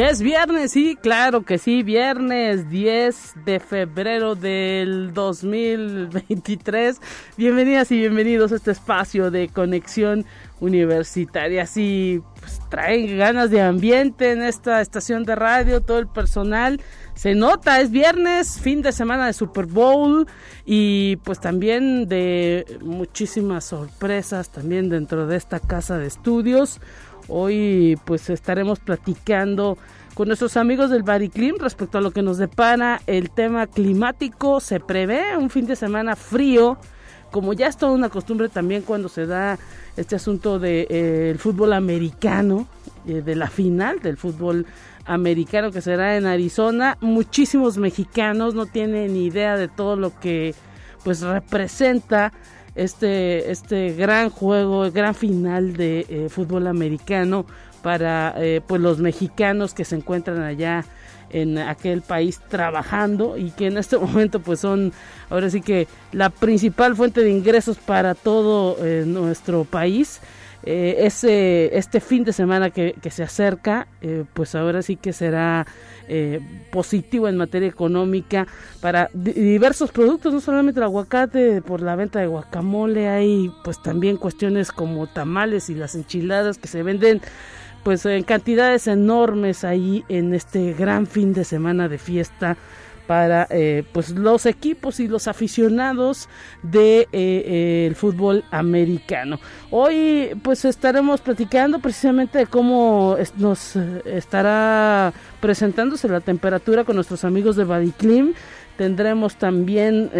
Es viernes, sí, claro que sí, viernes 10 de febrero del 2023. Bienvenidas y bienvenidos a este espacio de conexión universitaria. Sí, pues traen ganas de ambiente en esta estación de radio, todo el personal. Se nota, es viernes, fin de semana de Super Bowl y pues también de muchísimas sorpresas también dentro de esta casa de estudios. Hoy pues estaremos platicando con nuestros amigos del Bariclim respecto a lo que nos depara el tema climático. Se prevé un fin de semana frío, como ya es toda una costumbre también cuando se da este asunto del de, eh, fútbol americano, eh, de la final del fútbol americano que será en Arizona. Muchísimos mexicanos no tienen idea de todo lo que pues representa este, este gran juego, gran final de eh, fútbol americano para eh, pues los mexicanos que se encuentran allá en aquel país trabajando y que en este momento pues son ahora sí que la principal fuente de ingresos para todo eh, nuestro país eh, ese, este fin de semana que, que se acerca, eh, pues ahora sí que será eh, positivo en materia económica para diversos productos, no solamente el aguacate, por la venta de guacamole, hay pues también cuestiones como tamales y las enchiladas que se venden pues en cantidades enormes ahí en este gran fin de semana de fiesta para eh, pues los equipos y los aficionados de eh, eh, fútbol americano. Hoy pues estaremos platicando precisamente de cómo nos estará presentándose la temperatura con nuestros amigos de Badiclim. Tendremos también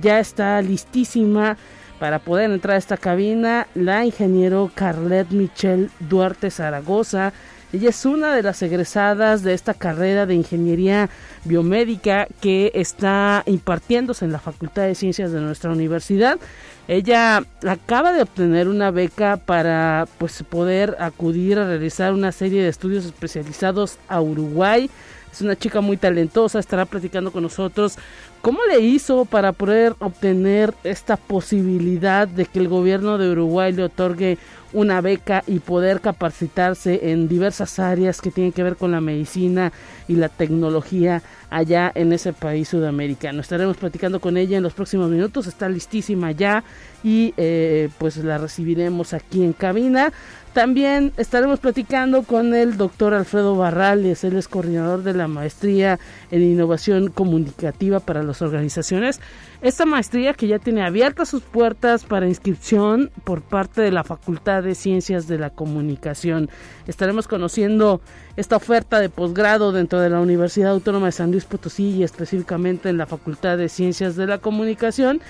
ya está listísima para poder entrar a esta cabina la ingeniero Carlet Michel Duarte Zaragoza ella es una de las egresadas de esta carrera de ingeniería biomédica que está impartiéndose en la Facultad de Ciencias de nuestra universidad. Ella acaba de obtener una beca para pues poder acudir a realizar una serie de estudios especializados a Uruguay. Es una chica muy talentosa, estará platicando con nosotros cómo le hizo para poder obtener esta posibilidad de que el gobierno de Uruguay le otorgue una beca y poder capacitarse en diversas áreas que tienen que ver con la medicina y la tecnología allá en ese país sudamericano. Estaremos platicando con ella en los próximos minutos, está listísima ya y eh, pues la recibiremos aquí en cabina. También estaremos platicando con el doctor Alfredo Barrales, él es coordinador de la maestría en innovación comunicativa para las organizaciones. Esta maestría que ya tiene abiertas sus puertas para inscripción por parte de la Facultad de Ciencias de la Comunicación. Estaremos conociendo esta oferta de posgrado dentro de la Universidad Autónoma de San Luis Potosí y específicamente en la Facultad de Ciencias de la Comunicación.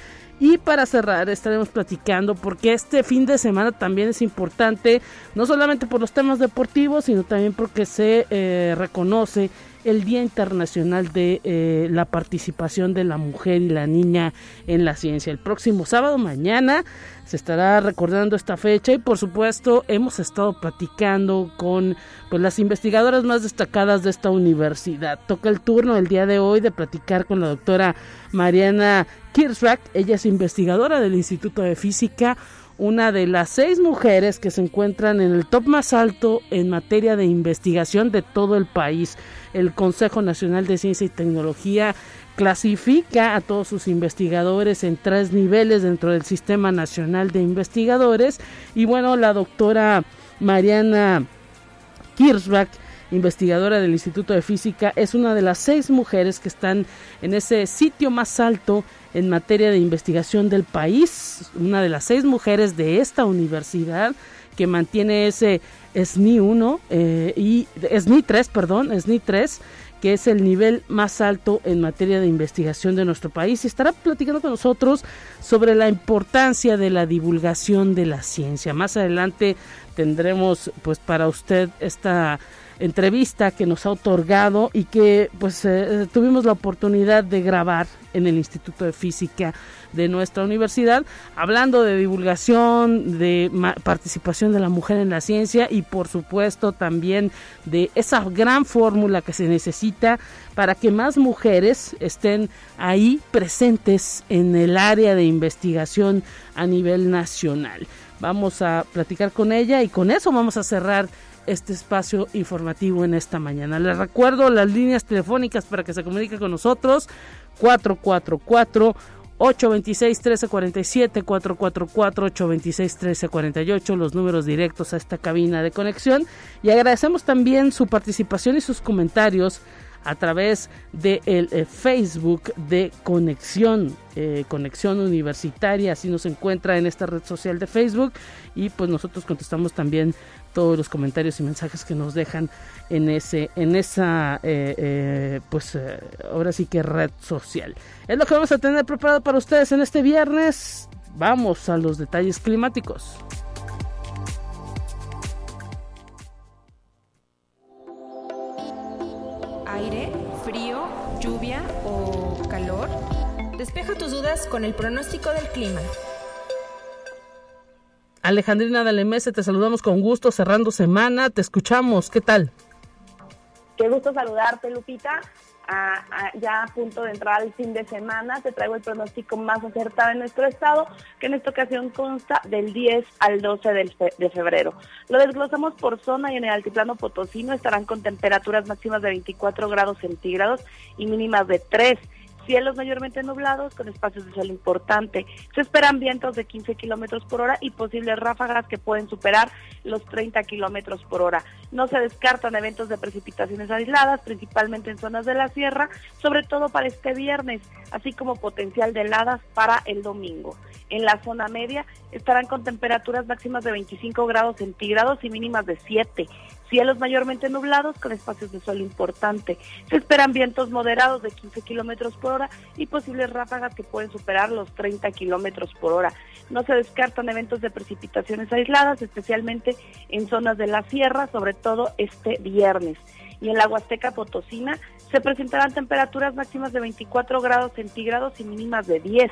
Y para cerrar estaremos platicando porque este fin de semana también es importante, no solamente por los temas deportivos, sino también porque se eh, reconoce el Día Internacional de eh, la Participación de la Mujer y la Niña en la Ciencia. El próximo sábado, mañana, se estará recordando esta fecha y por supuesto hemos estado platicando con pues, las investigadoras más destacadas de esta universidad. Toca el turno el día de hoy de platicar con la doctora Mariana Kirchrack. Ella es investigadora del Instituto de Física una de las seis mujeres que se encuentran en el top más alto en materia de investigación de todo el país. El Consejo Nacional de Ciencia y Tecnología clasifica a todos sus investigadores en tres niveles dentro del Sistema Nacional de Investigadores y bueno, la doctora Mariana Kirchbach investigadora del Instituto de Física, es una de las seis mujeres que están en ese sitio más alto en materia de investigación del país, una de las seis mujeres de esta universidad que mantiene ese SNI 1 eh, y SNI 3, perdón, SNI 3 que es el nivel más alto en materia de investigación de nuestro país, y estará platicando con nosotros sobre la importancia de la divulgación de la ciencia. Más adelante tendremos pues para usted esta entrevista que nos ha otorgado y que pues eh, tuvimos la oportunidad de grabar en el Instituto de Física de nuestra universidad, hablando de divulgación, de participación de la mujer en la ciencia y por supuesto también de esa gran fórmula que se necesita para que más mujeres estén ahí presentes en el área de investigación a nivel nacional. Vamos a platicar con ella y con eso vamos a cerrar este espacio informativo en esta mañana. Les recuerdo las líneas telefónicas para que se comunique con nosotros 444 826-1347, 444-826-1348, los números directos a esta cabina de conexión. Y agradecemos también su participación y sus comentarios a través del de eh, Facebook de Conexión, eh, Conexión Universitaria, así nos encuentra en esta red social de Facebook y pues nosotros contestamos también todos los comentarios y mensajes que nos dejan en ese en esa eh, pues ahora sí que red social. Es lo que vamos a tener preparado para ustedes en este viernes. Vamos a los detalles climáticos. Despeja tus dudas con el pronóstico del clima. Alejandrina Dalemese, te saludamos con gusto, cerrando semana, te escuchamos, ¿qué tal? Qué gusto saludarte, Lupita. ya a punto de entrar al fin de semana, te traigo el pronóstico más acertado en nuestro estado, que en esta ocasión consta del 10 al 12 de febrero. Lo desglosamos por zona y en el altiplano potosino estarán con temperaturas máximas de 24 grados centígrados y mínimas de 3 cielos mayormente nublados con espacios de sol importante. Se esperan vientos de 15 kilómetros por hora y posibles ráfagas que pueden superar los 30 kilómetros por hora. No se descartan eventos de precipitaciones aisladas, principalmente en zonas de la sierra, sobre todo para este viernes, así como potencial de heladas para el domingo. En la zona media estarán con temperaturas máximas de 25 grados centígrados y mínimas de 7. Cielos mayormente nublados con espacios de sol importante. Se esperan vientos moderados de 15 kilómetros por hora y posibles ráfagas que pueden superar los 30 kilómetros por hora. No se descartan eventos de precipitaciones aisladas, especialmente en zonas de la sierra, sobre todo este viernes. Y en la Huasteca Potosina se presentarán temperaturas máximas de 24 grados centígrados y mínimas de 10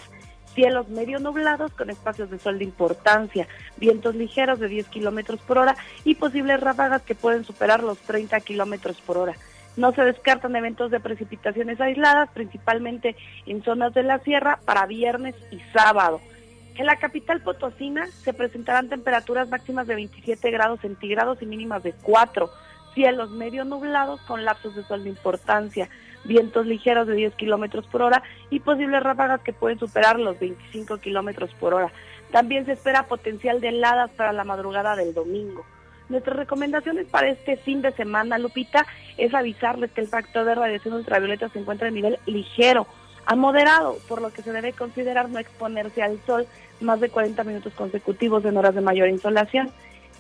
cielos medio nublados con espacios de sol de importancia, vientos ligeros de 10 kilómetros por hora y posibles ráfagas que pueden superar los 30 kilómetros por hora. No se descartan eventos de precipitaciones aisladas, principalmente en zonas de la sierra, para viernes y sábado. En la capital potosina se presentarán temperaturas máximas de 27 grados centígrados y mínimas de 4, cielos medio nublados con lapsos de sol de importancia, vientos ligeros de 10 kilómetros por hora y posibles ráfagas que pueden superar los 25 kilómetros por hora. También se espera potencial de heladas para la madrugada del domingo. Nuestras recomendaciones para este fin de semana, Lupita, es avisarles que el factor de radiación ultravioleta se encuentra a nivel ligero a moderado, por lo que se debe considerar no exponerse al sol más de 40 minutos consecutivos en horas de mayor insolación.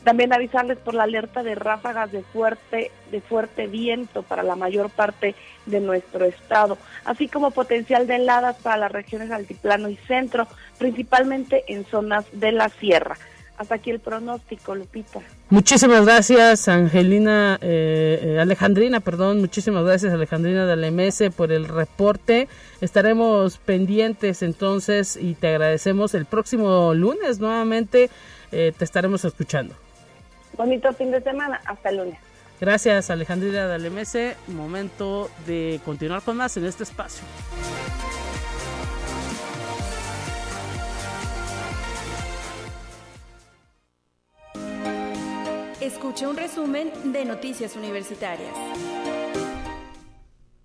También avisarles por la alerta de ráfagas de fuerte, de fuerte viento para la mayor parte de nuestro estado, así como potencial de heladas para las regiones altiplano y centro, principalmente en zonas de la sierra. Hasta aquí el pronóstico, Lupita. Muchísimas gracias, Angelina, eh, eh, Alejandrina, perdón, muchísimas gracias, Alejandrina de la MS, por el reporte. Estaremos pendientes entonces y te agradecemos el próximo lunes nuevamente. Eh, te estaremos escuchando. Bonito fin de semana. Hasta el lunes. Gracias, Alejandrina Dalemese. Momento de continuar con más en este espacio. Escuche un resumen de Noticias Universitarias.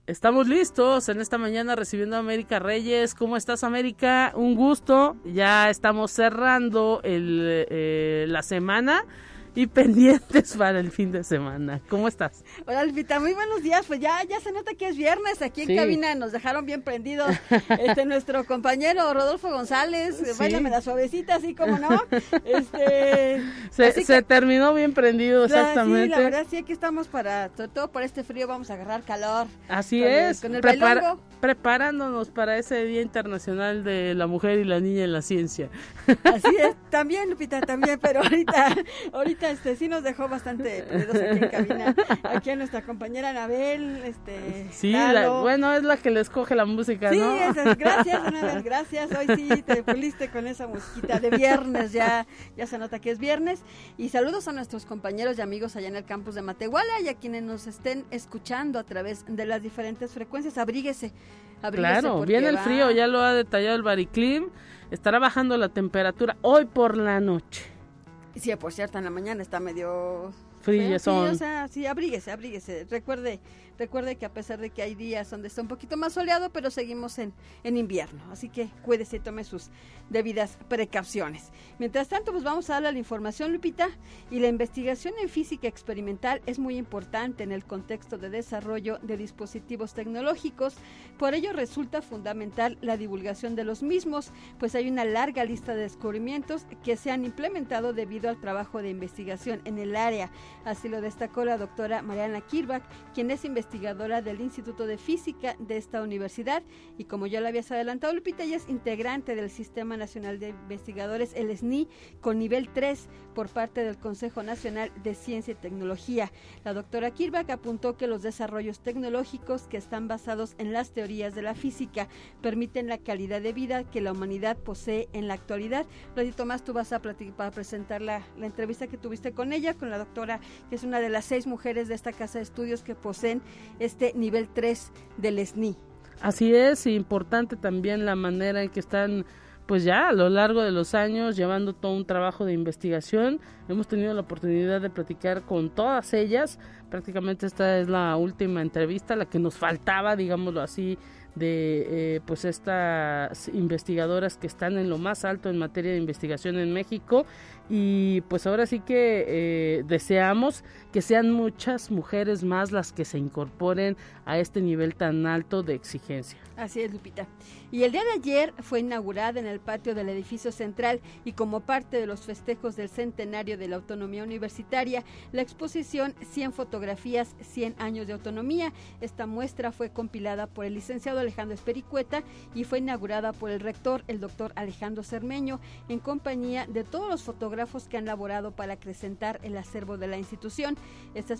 Estamos listos en esta mañana recibiendo a América Reyes. ¿Cómo estás, América? Un gusto. Ya estamos cerrando el, eh, la semana y pendientes para el fin de semana. ¿Cómo estás? Hola, Alvita, muy buenos días. Pues ya, ya se nota que es viernes. Aquí en cabina nos dejaron bien prendidos este, nuestro compañero Rodolfo González. Sí. Bailame la suavecita, así como no. Este, se, terminó bien prendido, exactamente. Sí, la verdad, sí, aquí estamos para, sobre todo por este frío, vamos a agarrar calor. Así es. con el preparándonos para ese Día Internacional de la Mujer y la Niña en la Ciencia. Así es, también, Lupita, también, pero ahorita, ahorita Este sí nos dejó bastante prendidos aquí en cabina. Aquí a nuestra compañera Anabel, este. Sí, bueno, es la que le escoge la música, ¿no? Sí, gracias, Anabel, gracias. Hoy sí te puliste con esa musiquita de viernes, ya, ya se nota que es viernes. Y saludos a nuestros compañeros y amigos allá en el campus de Matehuala y a quienes nos estén escuchando a través de las diferentes frecuencias. Abríguese. claro, viene el frío, ya lo ha detallado el Bariclim. Estará bajando la temperatura hoy por la noche. Sí, por cierto, en la mañana está medio frío. Sí, o sea, sí, abríguese, abríguese. Recuerde, recuerde que a pesar de que hay días donde está un poquito más soleado, pero seguimos en, en invierno. Así que cuídese y tome sus debidas precauciones. Mientras tanto, pues vamos a darle la información, Lupita. Y la investigación en física experimental es muy importante en el contexto de desarrollo de dispositivos tecnológicos. Por ello resulta fundamental la divulgación de los mismos, pues hay una larga lista de descubrimientos que se han implementado debido al trabajo de investigación en el área. Así lo destacó la doctora Mariana Kirbach, quien es investigadora del Instituto de Física de esta universidad. Y como ya lo habías adelantado, Lupita, ella es integrante del Sistema Nacional de Investigadores, el SNI, con nivel 3 por parte del Consejo Nacional de Ciencia y Tecnología. La doctora Kirbach apuntó que los desarrollos tecnológicos que están basados en las teorías de la física permiten la calidad de vida que la humanidad posee en la actualidad. Ratito más tú vas a, presentar la, la entrevista que tuviste con ella, con la doctora, que es una de las seis mujeres de esta casa de estudios que poseen este nivel 3 del SNI. Así es, importante también la manera en que están pues ya a lo largo de los años llevando todo un trabajo de investigación. Hemos tenido la oportunidad de platicar con todas ellas. Prácticamente esta es la última entrevista, la que nos faltaba, digámoslo así, de eh, pues estas investigadoras que están en lo más alto en materia de investigación en México y pues ahora sí que eh, deseamos que sean muchas mujeres más las que se incorporen a este nivel tan alto de exigencia. Así es, Lupita. Y el día de ayer fue inaugurada en el patio del edificio central y como parte de los festejos del centenario de la autonomía universitaria, la exposición 100 fotografías, 100 años de autonomía. Esta muestra fue compilada por el licenciado Alejandro Espericueta y fue inaugurada por el rector, el doctor Alejandro Cermeño, en compañía de todos los fotógrafos que han laborado para acrecentar el acervo de la institución. Esta,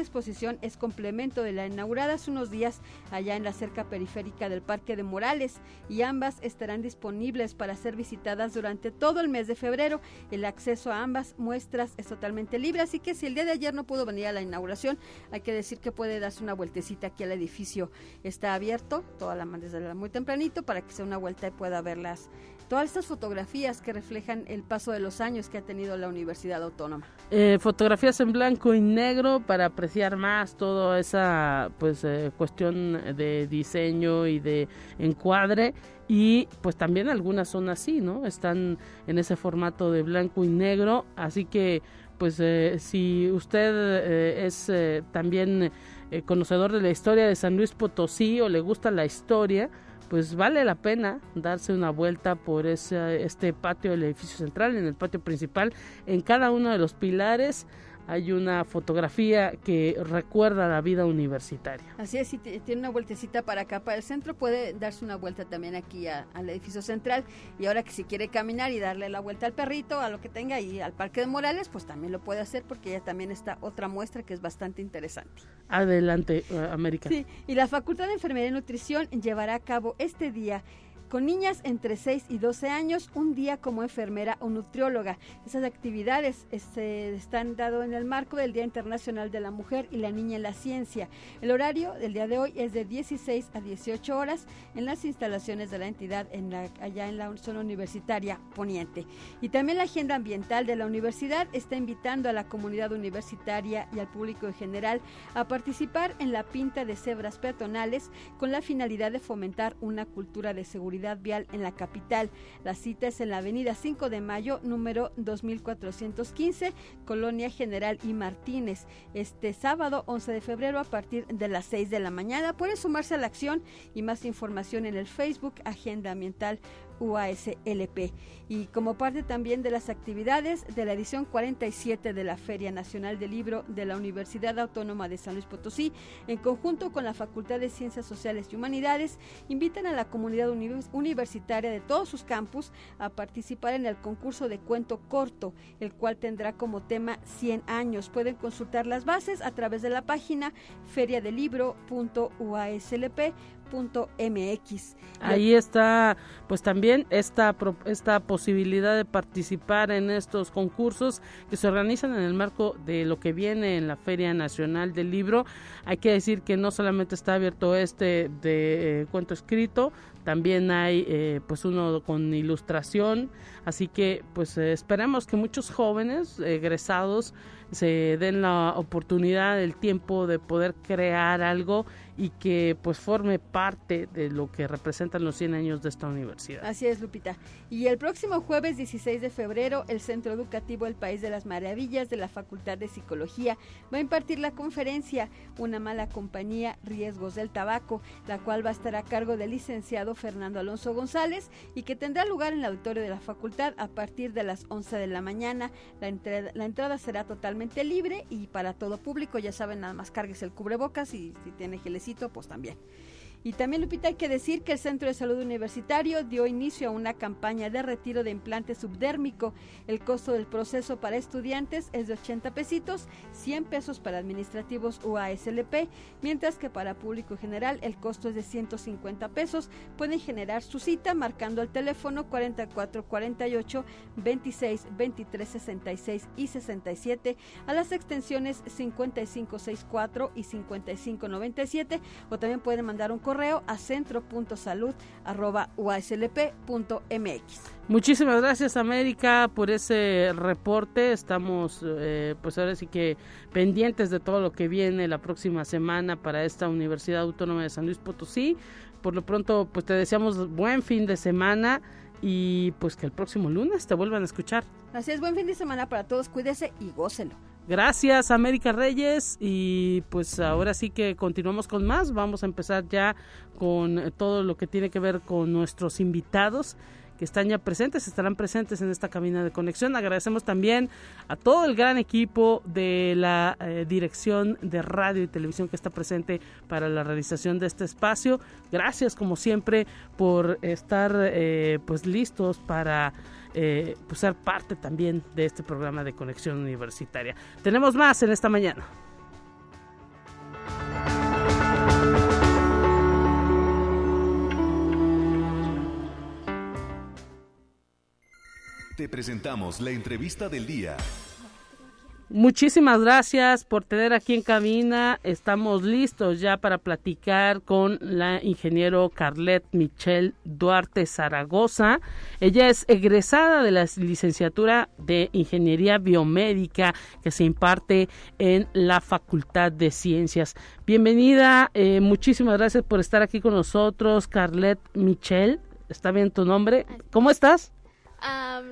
exposición es complemento de la inaugurada hace unos días allá en la cerca periférica del Parque de Morales y ambas estarán disponibles para ser visitadas durante todo el mes de febrero. El acceso a ambas muestras es totalmente libre, así que si el día de ayer no pudo venir a la inauguración, hay que decir que puede darse una vueltecita aquí al edificio. Está abierto toda la desde muy tempranito para que sea una vuelta y pueda verlas todas estas fotografías que reflejan el paso de los años que ha tenido la Universidad Autónoma. Eh, fotografías en blanco y negro para apreciar más toda esa pues eh, cuestión de diseño y de encuadre y pues también algunas son así, ¿no? Están en ese formato de blanco y negro, así que pues eh, si usted es también conocedor de la historia de San Luis Potosí o le gusta la historia, pues vale la pena darse una vuelta por ese, este patio del edificio central, en el patio principal, en cada uno de los pilares hay una fotografía que recuerda la vida universitaria. Así es, si tiene una vueltecita para acá, para el centro, puede darse una vuelta también aquí al edificio central. Y ahora que si quiere caminar y darle la vuelta al perrito, a lo que tenga, y al Parque de Morales, pues también lo puede hacer porque ya también está otra muestra que es bastante interesante. Adelante, uh, América. Sí, y la Facultad de Enfermería y Nutrición llevará a cabo este día con niñas entre 6 y 12 años, un día como enfermera o nutrióloga. Esas actividades este, están dado en el marco del Día Internacional de la Mujer y la Niña en la Ciencia. El horario del día de hoy es de 16 a 18 horas en las instalaciones de la entidad allá en la zona universitaria poniente. Y también la agenda ambiental de la universidad está invitando a la comunidad universitaria y al público en general a participar en la pinta de cebras peatonales con la finalidad de fomentar una cultura de seguridad en la capital. La cita es en la avenida 5 de Mayo, número 2415, Colonia General y Martínez. Este sábado 11 de febrero a partir de las 6 de la mañana. Puede sumarse a la acción y más información en el Facebook Agenda Ambiental UASLP y como parte también de las actividades de la edición 47 de la Feria Nacional del Libro de la Universidad Autónoma de San Luis Potosí, en conjunto con la Facultad de Ciencias Sociales y Humanidades, invitan a la comunidad universitaria de todos sus campus a participar en el concurso de cuento corto, el cual tendrá como tema 100 años. Pueden consultar las bases a través de la página feriadelibro.uaslp mx Ahí está, pues también esta, esta posibilidad de participar en estos concursos que se organizan en el marco de lo que viene en la Feria Nacional del Libro. Hay que decir que no solamente está abierto este de eh, cuento escrito, también hay eh, pues uno con ilustración, así que pues eh, esperemos que muchos jóvenes egresados se den la oportunidad, el tiempo de poder crear algo y que pues forme parte de lo que representan los 100 años de esta universidad. Así es, Lupita. Y el próximo jueves 16 de febrero, el Centro Educativo El País de las Maravillas de la Facultad de Psicología va a impartir la conferencia Una mala compañía, riesgos del tabaco, la cual va a estar a cargo del licenciado Fernando Alonso González y que tendrá lugar en el auditorio de la facultad a partir de las 11 de la mañana. La, la entrada será totalmente libre y para todo público, ya saben, nada más cargues el cubrebocas y si tiene gelecito pues también. Y también, Lupita, hay que decir que el Centro de Salud Universitario dio inicio a una campaña de retiro de implante subdérmico. El costo del proceso para estudiantes es de 80 pesitos, 100 pesos para administrativos UASLP, mientras que para público general el costo es de 150 pesos. Pueden generar su cita marcando el teléfono 4448 26 23 66 y 67 a las extensiones 5564 y 5597 o también pueden mandar un correo a centro.salud.uslp.mx. Muchísimas gracias América por ese reporte. Estamos eh, pues ahora sí que pendientes de todo lo que viene la próxima semana para esta Universidad Autónoma de San Luis Potosí. Por lo pronto pues te deseamos buen fin de semana y pues que el próximo lunes te vuelvan a escuchar. Así es, buen fin de semana para todos, cuídese y gócelo. Gracias América Reyes y pues ahora sí que continuamos con más. Vamos a empezar ya con todo lo que tiene que ver con nuestros invitados que están ya presentes, estarán presentes en esta cabina de conexión. Agradecemos también a todo el gran equipo de la eh, dirección de radio y televisión que está presente para la realización de este espacio. Gracias como siempre por estar eh, pues listos para eh, pues ser parte también de este programa de conexión universitaria. Tenemos más en esta mañana. Te presentamos la entrevista del día. Muchísimas gracias por tener aquí en cabina. Estamos listos ya para platicar con la ingeniero Carlet Michelle Duarte Zaragoza. Ella es egresada de la licenciatura de Ingeniería Biomédica que se imparte en la Facultad de Ciencias. Bienvenida, eh, muchísimas gracias por estar aquí con nosotros, Carlet Michelle. ¿Está bien tu nombre? ¿Cómo estás?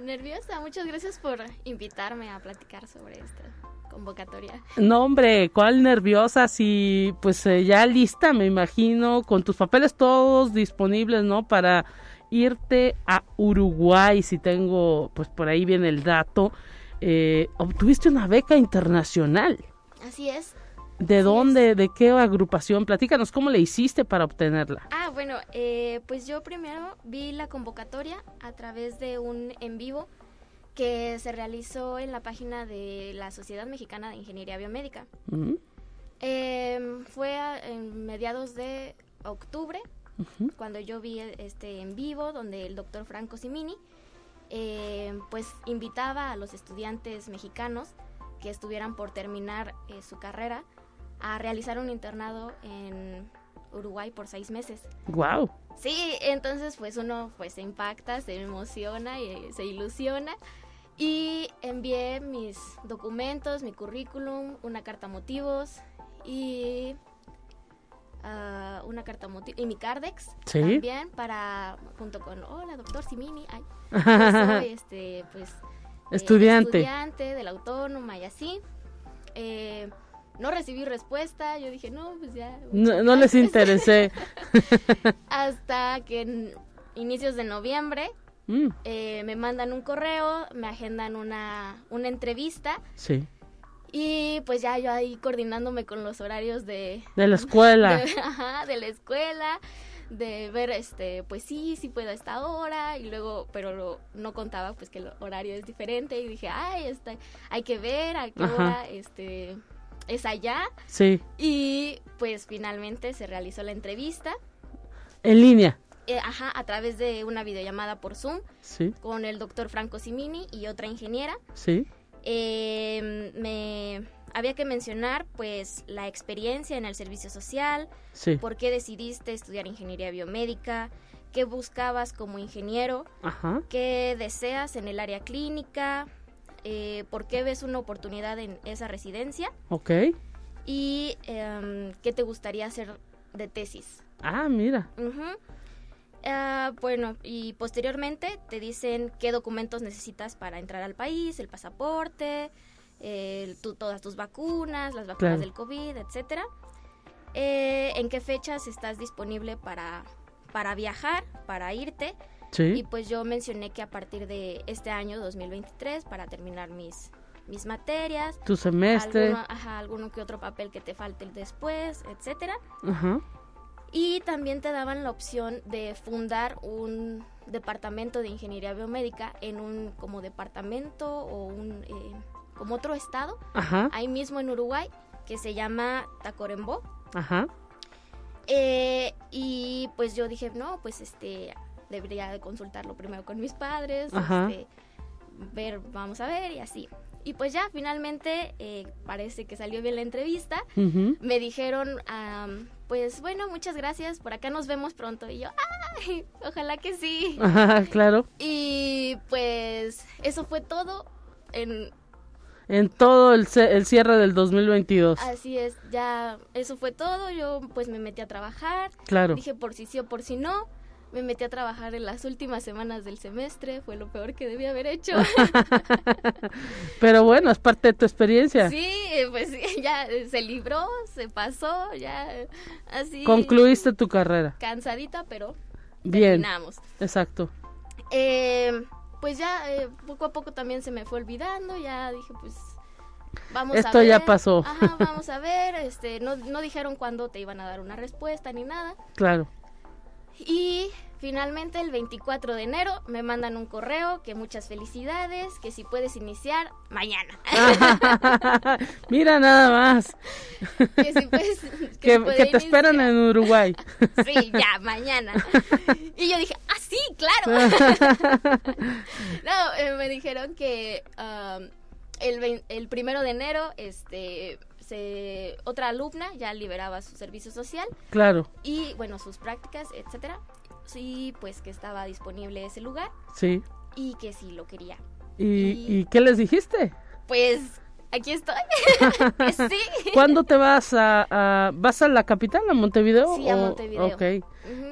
Nerviosa, muchas gracias por invitarme a platicar sobre esta convocatoria. No, hombre, ¿cuál nerviosa? Si, pues eh, ya lista, me imagino, con tus papeles todos disponibles, ¿no? Para irte a Uruguay, si tengo, pues por ahí viene el dato. Eh, obtuviste una beca internacional. Así es. ¿De dónde? ¿De qué agrupación? Platícanos cómo le hiciste para obtenerla. Ah, bueno, eh, pues yo primero vi la convocatoria a través de un en vivo que se realizó en la página de la Sociedad Mexicana de Ingeniería Biomédica. Em, fue en mediados de octubre cuando yo vi este en vivo donde el doctor Franco Simini em, pues invitaba a los estudiantes mexicanos que estuvieran por terminar eh, su carrera a realizar un internado en Uruguay por seis meses. Wow. Sí, entonces pues uno pues se impacta, se emociona y se ilusiona y envié mis documentos, mi currículum, una carta motivos y ah, una carta motivos y mi cardex también para junto con hola doctor Simini, ay, soy este pues estudiante. estudiante de la autónoma y así. Eh, no recibí respuesta, yo dije, no, pues ya. No, les interesé. Hasta que inicios de noviembre. Mm. Eh, me mandan un correo, me agendan una, una entrevista. Sí. Y pues ya yo ahí coordinándome con los horarios de... De la escuela. De, ajá, de la escuela, de ver, este, pues sí, sí puedo a esta hora, y luego, pero no contaba pues que el horario es diferente, y dije, ay, este, hay que ver a qué hora, este, es allá. Sí. Y pues finalmente se realizó la entrevista. En línea. Eh, ajá, a través de una videollamada por Zoom. Sí. Con el doctor Franco Simini y otra ingeniera. Sí. Eh, me había que mencionar pues la experiencia en el servicio social, sí. por qué decidiste estudiar ingeniería biomédica, qué buscabas como ingeniero, Ajá. qué deseas en el área clínica, eh, por qué ves una oportunidad en esa residencia. Ok. Y em, qué te gustaría hacer de tesis. Ah, mira. Ah, bueno, y posteriormente te dicen qué documentos necesitas para entrar al país, el pasaporte, todas tus vacunas, las vacunas del COVID, etcétera. Eh, en qué fechas estás disponible para, para viajar, para irte. Y pues yo mencioné que a partir de este año 2023, para terminar mis, mis materias. Tu semestre. Alguno, ajá, alguno que otro papel que te falte después, etcétera. Ajá. Y también te daban la opción de fundar un departamento de ingeniería biomédica en un como departamento o un eh, como otro estado, Ajá. ahí mismo en Uruguay, que se llama Tacorembó. Ajá. Eh, y pues yo dije, no, pues este, debería de consultarlo primero con mis padres, este, ver, vamos a ver y así. Y pues ya finalmente eh, parece que salió bien la entrevista. Me dijeron, pues bueno, muchas gracias, por acá nos vemos pronto. Y yo, ay, ojalá que sí. Ajá, claro. Y pues eso fue todo en... En todo el, el cierre del 2022. Así es, ya eso fue todo. Yo pues me metí a trabajar. Claro. Dije por si sí o por si no me metí a trabajar en las últimas semanas del semestre, fue lo peor que debía haber hecho. Pero bueno, es parte de tu experiencia. Sí, pues ya se libró, se pasó, ya así. Concluiste tu carrera. Cansadita, pero Bien. terminamos. Exacto. Eh, pues ya eh, poco a poco también se me fue olvidando, ya dije pues vamos Esto a ver. ya pasó. Ajá, vamos a ver, este, no, no dijeron cuándo te iban a dar una respuesta ni nada. Claro. Y finalmente el 24 de enero me mandan un correo que muchas felicidades, que si puedes iniciar mañana. Mira nada más. que si puedes, que, te esperan en Uruguay. sí, ya, mañana. Y yo dije, ah, sí, claro. no, eh, me dijeron que um, el, el primero de enero, este se, otra alumna ya liberaba su servicio social. Claro. Y bueno, sus prácticas, etcétera. Sí, pues que estaba disponible ese lugar. Sí. Y que sí lo quería. ¿Y, qué les dijiste? Pues aquí estoy. sí. ¿Cuándo te vas a, vas a la capital, a Montevideo? Sí, a Montevideo. Ok. el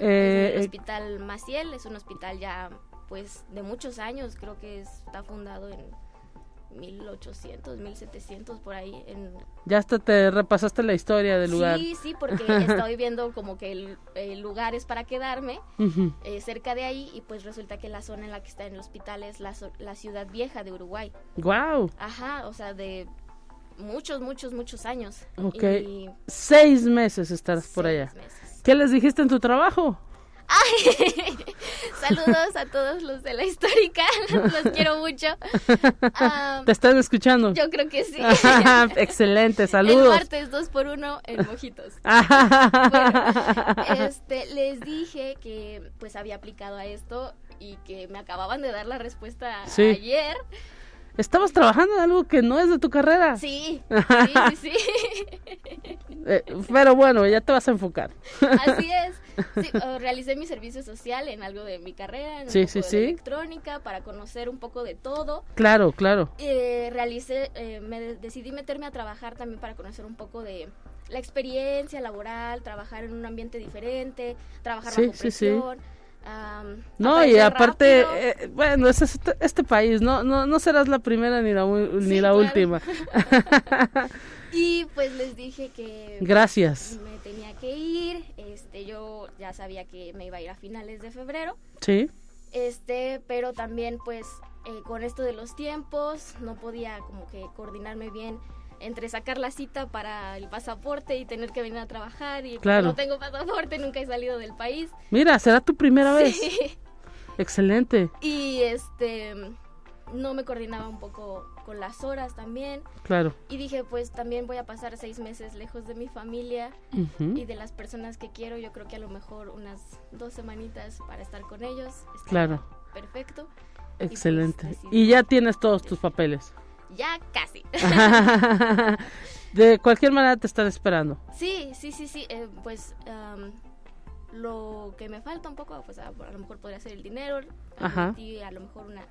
eh, hospital Maciel es un hospital ya pues de muchos años, creo que está fundado en 1800, 1700 por ahí. En... Ya hasta te repasaste la historia del lugar. Sí, sí, porque estoy viendo como que el, lugar es para quedarme eh, cerca de ahí y pues resulta que la zona en la que está en el hospital es la, la ciudad vieja de Uruguay. Wow. Ajá, o sea, de muchos, muchos, muchos años. Ok. Seis meses estarás por allá. Meses. ¿Qué les dijiste en tu trabajo? Ay, saludos a todos los de la histórica, los quiero mucho. ¿Te están escuchando? Yo creo que sí. Excelente, saludos. El martes dos por uno en Mojitos. bueno, este, les dije que pues había aplicado a esto y que me acababan de dar la respuesta ayer. Estabas trabajando en algo que no es de tu carrera. Sí, sí, sí. Eh, pero bueno, ya te vas a enfocar. Así es. Sí, realicé mi servicio social en algo de mi carrera, en sí, sí, sí. electrónica, para conocer un poco de todo. Claro, claro. Eh, realicé, eh, me decidí meterme a trabajar también para conocer un poco de la experiencia laboral, trabajar en un ambiente diferente, trabajar bajo presión. No, y aparte, eh, bueno, es este, este, país, no, no, no serás la primera ni la, ni la última. y pues les dije que... Gracias. Me tenía que ir, este, yo ya sabía que me iba a ir a finales de febrero. Sí. Este, pero también pues eh, con esto de los tiempos no podía como que coordinarme bien entre sacar la cita para el pasaporte y tener que venir a trabajar y claro. no tengo pasaporte, nunca he salido del país. Mira, será tu primera vez. Excelente. Y este no me coordinaba un poco con las horas también. Claro. Y dije, pues también voy a pasar seis meses lejos de mi familia y de las personas que quiero. Yo creo que a lo mejor unas dos semanitas para estar con ellos. Claro. Perfecto. Pues, Excelente. y ya tienes todos tus papeles ya casi. de cualquier manera te están esperando. Sí, sí, sí, sí. Eh, pues lo que me falta un poco, pues a, lo mejor podría ser el dinero. Ajá. Y a lo mejor una,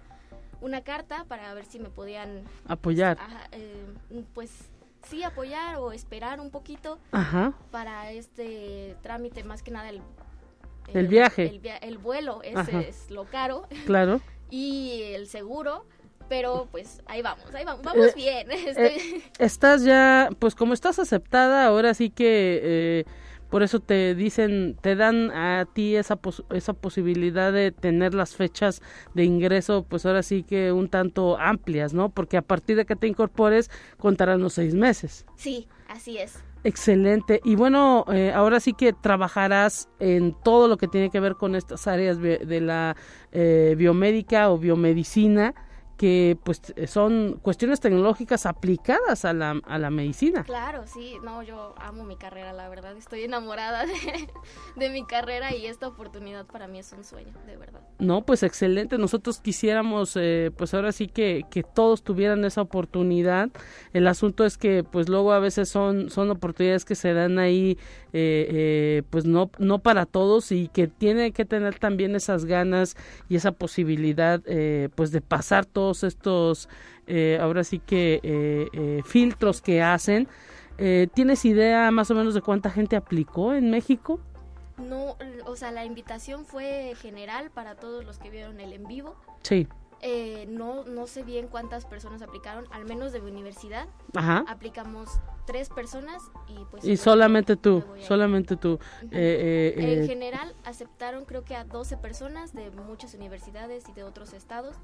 una carta para ver si me podían apoyar. Eh, pues sí, apoyar o esperar un poquito Ajá. para este trámite, más que nada el, el, viaje. El, vuelo, ese es lo caro. Claro. y el seguro pero pues ahí vamos, ahí vamos, vamos eh, bien. Eh, estás ya, pues como estás aceptada, ahora sí que eh, por eso te dicen, te dan a ti esa, esa posibilidad de tener las fechas de ingreso, pues ahora sí que un tanto amplias, ¿no? Porque a partir de que te incorpores contarán los seis meses. Sí, así es. Excelente. Y bueno, ahora sí que trabajarás en todo lo que tiene que ver con estas áreas de la biomédica o biomedicina que pues son cuestiones tecnológicas aplicadas a la, a la medicina. Claro, sí, no, yo amo mi carrera, la verdad, estoy enamorada de, mi carrera y esta oportunidad para mí es un sueño, de verdad. No, pues excelente, nosotros quisiéramos, eh, pues ahora sí que, que todos tuvieran esa oportunidad, el asunto es que pues luego a veces son, son oportunidades que se dan ahí, eh, eh, pues no, no para todos y que tiene que tener también esas ganas y esa posibilidad pues de pasar todo estos, eh, ahora sí que, eh, eh, filtros que hacen. ¿Tienes idea más o menos de cuánta gente aplicó en México? No, o sea, la invitación fue general para todos los que vieron el en vivo. Sí. No, no sé bien cuántas personas aplicaron, al menos de mi universidad. Ajá. Aplicamos tres personas y pues... Y solamente tú, solamente tú. en general aceptaron creo que a 12 personas de muchas universidades y de otros estados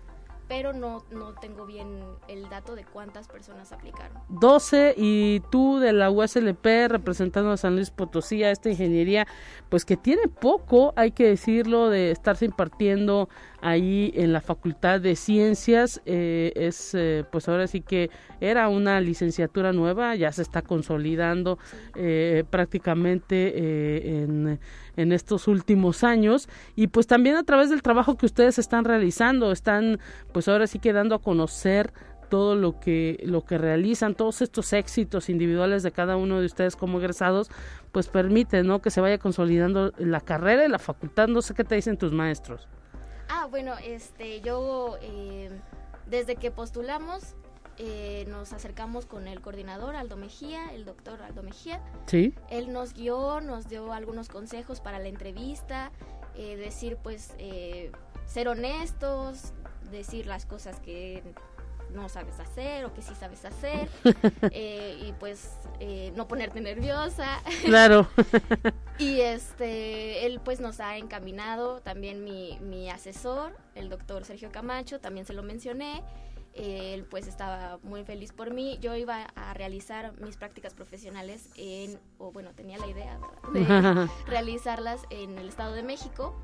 pero no, no tengo bien el dato de cuántas personas aplicaron. 12 y tú de la USLP representando a San Luis Potosí, a esta ingeniería, pues que tiene poco, hay que decirlo, de estarse impartiendo ahí en la Facultad de Ciencias. Eh, es, eh, pues ahora sí que era una licenciatura nueva, ya se está consolidando eh, prácticamente en en estos últimos años y pues también a través del trabajo que ustedes están realizando, están pues ahora sí quedando a conocer todo lo que lo que realizan, todos estos éxitos individuales de cada uno de ustedes como egresados, pues permite, ¿no? Que se vaya consolidando la carrera y la facultad. No sé qué te dicen tus maestros. Ah, bueno, este, yo eh, desde que postulamos eh, nos acercamos con el coordinador Aldo Mejía, el doctor Aldo Mejía. Sí. Él nos guió, nos dio algunos consejos para la entrevista, eh, decir pues eh, ser honestos, decir las cosas que no sabes hacer o que sí sabes hacer y pues no ponerte nerviosa claro y este él pues nos ha encaminado también mi, mi asesor el doctor Sergio Camacho también se lo mencioné él pues estaba muy feliz por mí. Yo iba a realizar mis prácticas profesionales en, o bueno, tenía la idea de realizarlas en el Estado de México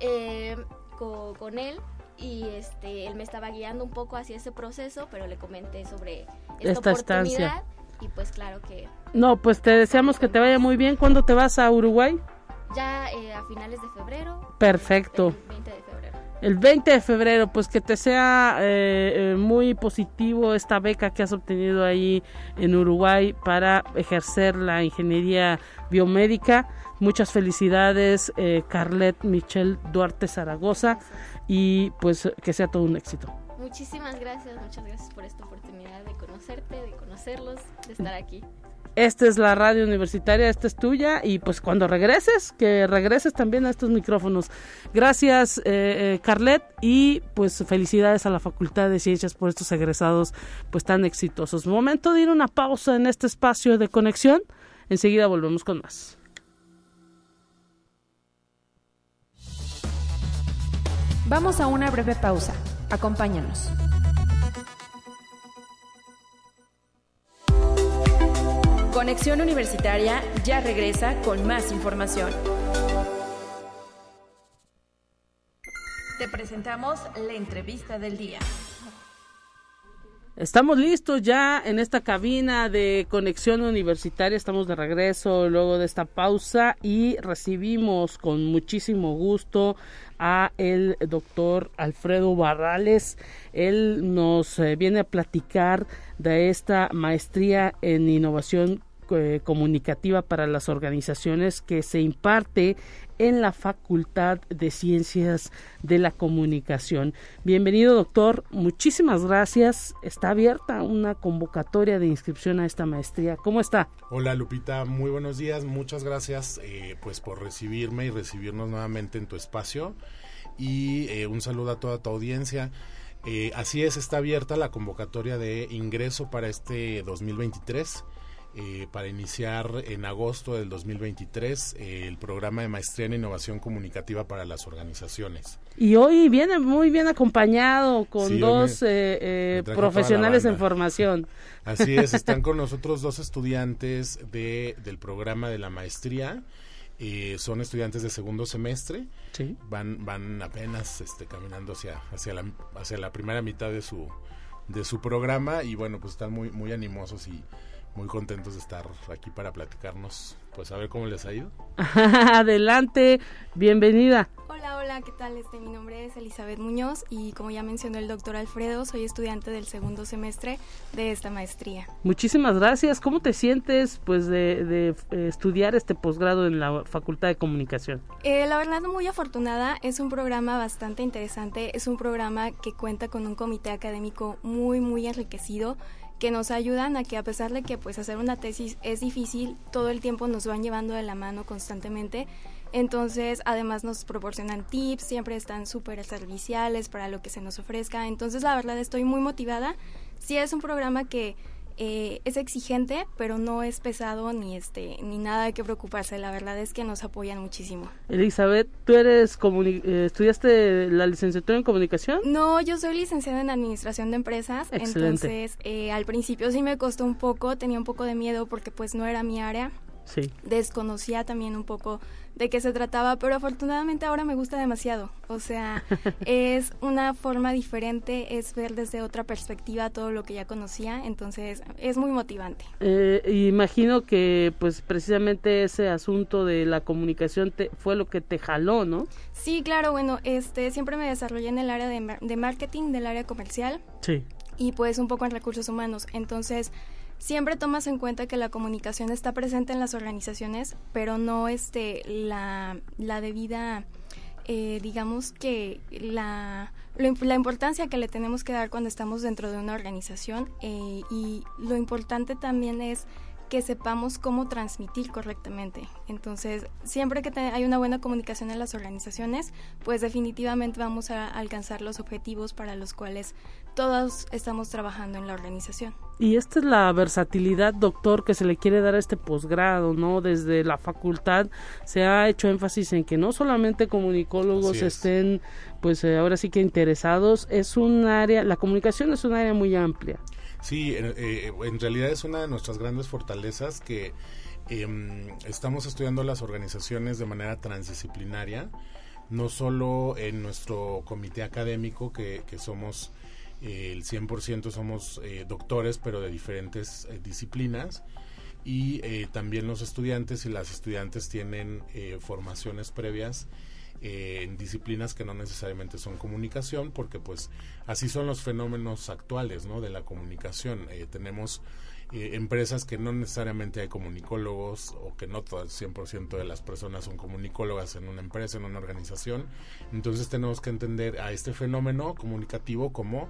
eh, con, él y este él me estaba guiando un poco hacia ese proceso, pero le comenté sobre esta, oportunidad y pues claro que... No, pues te deseamos que te vaya muy bien. ¿Cuándo te vas a Uruguay? Ya eh, a finales de febrero. Perfecto. 20 de febrero el 20 de febrero, pues que te sea eh, eh, muy positivo esta beca que has obtenido ahí en Uruguay para ejercer la ingeniería biomédica. Muchas felicidades, eh, Carlet Michelle Duarte Zaragoza, y pues que sea todo un éxito. Muchísimas gracias, muchas gracias por esta oportunidad de conocerte, de conocerlos, de estar aquí. Esta es la radio universitaria, esta es tuya y pues cuando regreses, que regreses también a estos micrófonos. Gracias, eh, eh, Carlet, y pues felicidades a la Facultad de Ciencias por estos egresados pues tan exitosos. Momento de ir una pausa en este espacio de conexión. Enseguida volvemos con más. Vamos a una breve pausa. Acompáñanos. Conexión Universitaria ya regresa con más información. Te presentamos la entrevista del día. Estamos listos ya en esta cabina de conexión universitaria. Estamos de regreso luego de esta pausa y recibimos con muchísimo gusto a el doctor Alfredo Barrales. Él nos eh, viene a platicar de esta maestría en innovación eh, comunicativa para las organizaciones que se imparte en la Facultad de Ciencias de la Comunicación. Bienvenido, doctor. Muchísimas gracias. Está abierta una convocatoria de inscripción a esta maestría. ¿Cómo está? Hola, Lupita. Muy buenos días. Muchas gracias eh, pues por recibirme y recibirnos nuevamente en tu espacio. Y eh, un saludo a toda tu audiencia. así es, está abierta la convocatoria de ingreso para este 2023. Eh, para iniciar en agosto del 2023 eh, el programa de maestría en innovación comunicativa para las organizaciones. Y hoy viene muy bien acompañado con dos eh, profesionales en formación. Así es, están con nosotros dos estudiantes de, del programa de la maestría. son estudiantes de segundo semestre. Sí. Van, van apenas este, caminando hacia, hacia, la, hacia la primera mitad de su, de su programa y bueno, pues están muy, muy animosos y muy contentos de estar aquí para platicarnos, pues a ver cómo les ha ido. Adelante, bienvenida. Hola, hola, ¿qué tal? Este, mi nombre es Elizabeth Muñoz y como ya mencionó el doctor Alfredo, soy estudiante del segundo semestre de esta maestría. Muchísimas gracias. ¿Cómo te sientes pues de, eh, estudiar este posgrado en la Facultad de Comunicación? Eh, la verdad, muy afortunada. Es un programa bastante interesante. Es un programa que cuenta con un comité académico muy, muy enriquecido que nos ayudan a que a pesar de que pues hacer una tesis es difícil, todo el tiempo nos van llevando de la mano constantemente. Entonces, además nos proporcionan tips, siempre están súper serviciales para lo que se nos ofrezca. Entonces, la verdad estoy muy motivada. Sí es un programa que eh, es exigente, pero no es pesado ni este ni nada de que preocuparse. La verdad es que nos apoyan muchísimo. Elizabeth, ¿tú eres eh, estudiaste la licenciatura en comunicación? No, yo soy licenciada en administración de empresas. Entonces, eh, al principio sí me costó un poco, tenía un poco de miedo porque pues no era mi área. Sí. Desconocía también un poco de qué se trataba, pero afortunadamente ahora me gusta demasiado. O sea, es una forma diferente, es ver desde otra perspectiva todo lo que ya conocía, entonces es muy motivante. Eh, imagino que pues precisamente ese asunto de la comunicación te, fue lo que te jaló, ¿no? Sí, claro, bueno, este siempre me desarrollé en el área de, de marketing, del área comercial. Sí. Y pues un poco en recursos humanos, entonces siempre tomas en cuenta que la comunicación está presente en las organizaciones, pero no este, la, la debida, eh, digamos que la, la importancia que le tenemos que dar cuando estamos dentro de una organización eh, y lo importante también es que sepamos cómo transmitir correctamente. Entonces, siempre que hay una buena comunicación en las organizaciones, pues definitivamente vamos a alcanzar los objetivos para los cuales todos estamos trabajando en la organización. Y esta es la versatilidad, doctor, que se le quiere dar a este posgrado, ¿no? Desde la facultad se ha hecho énfasis en que no solamente comunicólogos estén, pues eh, ahora sí que interesados, es un área, la comunicación es un área muy amplia. Sí, eh, en realidad es una de nuestras grandes fortalezas que em, estamos estudiando las organizaciones de manera transdisciplinaria, no solo en nuestro comité académico, que, que somos el 100% somos eh, doctores, pero de diferentes eh, disciplinas. Y eh, también los estudiantes y las estudiantes tienen formaciones previas en disciplinas que no necesariamente son comunicación, porque pues así son los fenómenos actuales ¿no? de la comunicación. tenemos empresas que no necesariamente hay comunicólogos o que no todo el 100% de las personas son comunicólogas en una empresa, en una organización. Entonces tenemos que entender a este fenómeno comunicativo como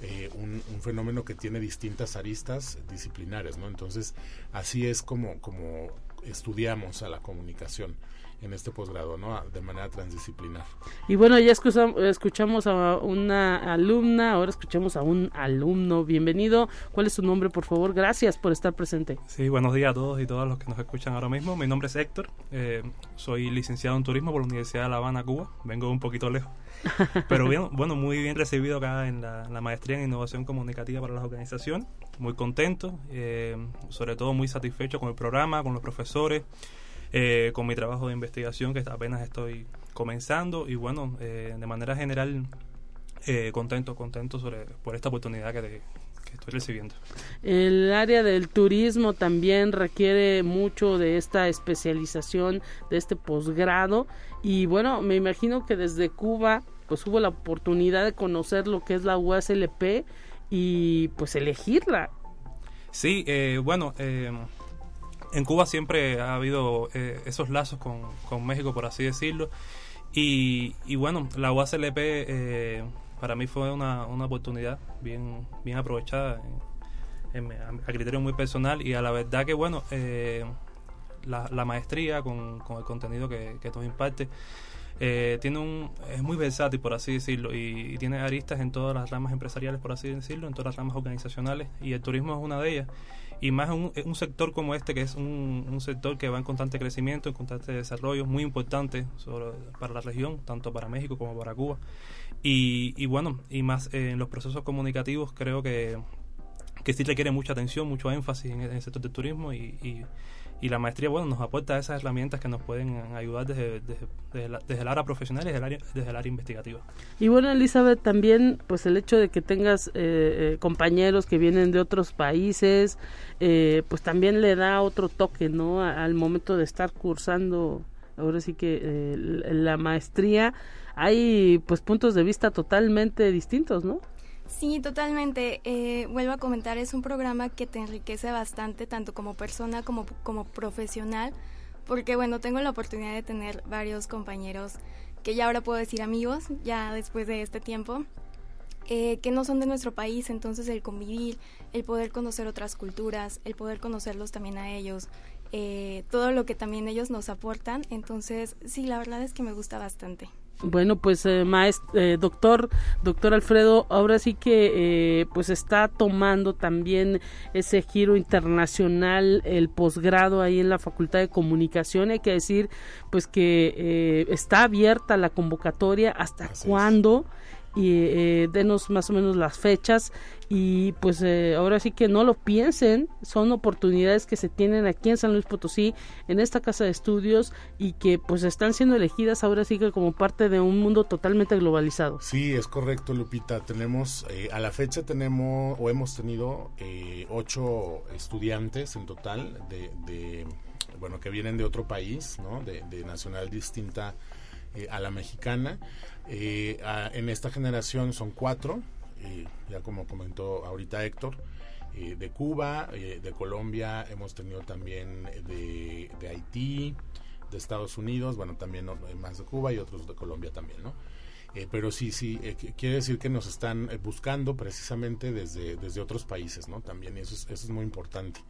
eh, un, fenómeno que tiene distintas aristas disciplinares, ¿no? Entonces, así es como, como estudiamos a la comunicación en este posgrado, ¿no? De manera transdisciplinar. Y bueno, ya escuchamos a una alumna, ahora escuchamos a un alumno. Bienvenido. ¿Cuál es su nombre, por favor? Gracias por estar presente. Sí, buenos días a todos y todas los que nos escuchan ahora mismo. Mi nombre es Héctor. Eh, soy licenciado en turismo por la Universidad de La Habana, Cuba. Vengo un poquito lejos. Pero bien, bueno, muy bien recibido acá en la, maestría en innovación comunicativa para las organizaciones. Muy contento, eh, sobre todo muy satisfecho con el programa, con los profesores. Eh, con mi trabajo de investigación que apenas estoy comenzando y bueno, eh, de manera general eh, contento, contento sobre, por esta oportunidad que, estoy recibiendo. El área del turismo también requiere mucho de esta especialización, de este posgrado y bueno, me imagino que desde Cuba pues hubo la oportunidad de conocer lo que es la USLP y pues elegirla. Sí, bueno, en Cuba siempre ha habido eh, esos lazos con, con, México, por así decirlo. Y, y bueno, la UASLP eh, para mí fue una, una oportunidad bien, bien aprovechada a criterio muy personal y a la verdad que bueno, eh, la, la, maestría con, con, el contenido que, que tú imparte tiene un, es muy versátil, por así decirlo, y, y, tiene aristas en todas las ramas empresariales, por así decirlo, en todas las ramas organizacionales, y el turismo es una de ellas y más un, un sector como este, que es un, un, sector que va en constante crecimiento, en constante desarrollo, muy importante para la región, tanto para México como para Cuba. Y, y bueno, y más en los procesos comunicativos creo que, que sí requiere mucha atención, mucho énfasis en, el sector del turismo y la maestría, bueno, nos aporta esas herramientas que nos pueden ayudar desde, desde, el área profesional y desde el área, desde el área investigativa. Y bueno, Elizabeth, también pues el hecho de que tengas eh, eh, compañeros que vienen de otros países, eh, pues también le da otro toque, ¿no? Al momento de estar cursando, ahora sí que la maestría, hay pues puntos de vista totalmente distintos, ¿no? Sí, totalmente. Eh, vuelvo a comentar, es un programa que te enriquece bastante, tanto como persona como, como profesional, porque bueno, tengo la oportunidad de tener varios compañeros que ya ahora puedo decir amigos, ya después de este tiempo, eh, que no son de nuestro país, entonces el convivir, el poder conocer otras culturas, el poder conocerlos también a ellos, eh, todo lo que también ellos nos aportan, entonces sí, la verdad es que me gusta bastante. Bueno, pues eh, eh, doctor, doctor Alfredo, ahora sí que eh, pues está tomando también ese giro internacional, el posgrado ahí en la Facultad de Comunicación. Hay que decir pues que eh, está abierta la convocatoria. Hasta cuándo y eh, denos más o menos las fechas y pues eh, ahora sí que no lo piensen, son oportunidades que se tienen aquí en San Luis Potosí, en esta casa de estudios y que pues están siendo elegidas ahora sí que como parte de un mundo totalmente globalizado. Sí, es correcto Lupita, tenemos, eh, a la fecha tenemos o hemos tenido eh, ocho estudiantes en total de, de, bueno, que vienen de otro país, ¿no? de, de nacional distinta a la mexicana. en esta generación son cuatro, ya como comentó ahorita Héctor, eh, de Cuba, eh, de Colombia, hemos tenido también de, de, Haití, de Estados Unidos, bueno, también más de Cuba y otros de Colombia también, ¿no? Eh, pero sí, sí, quiere decir que nos están buscando precisamente desde, desde otros países, ¿no? También eso es, eso es muy importante.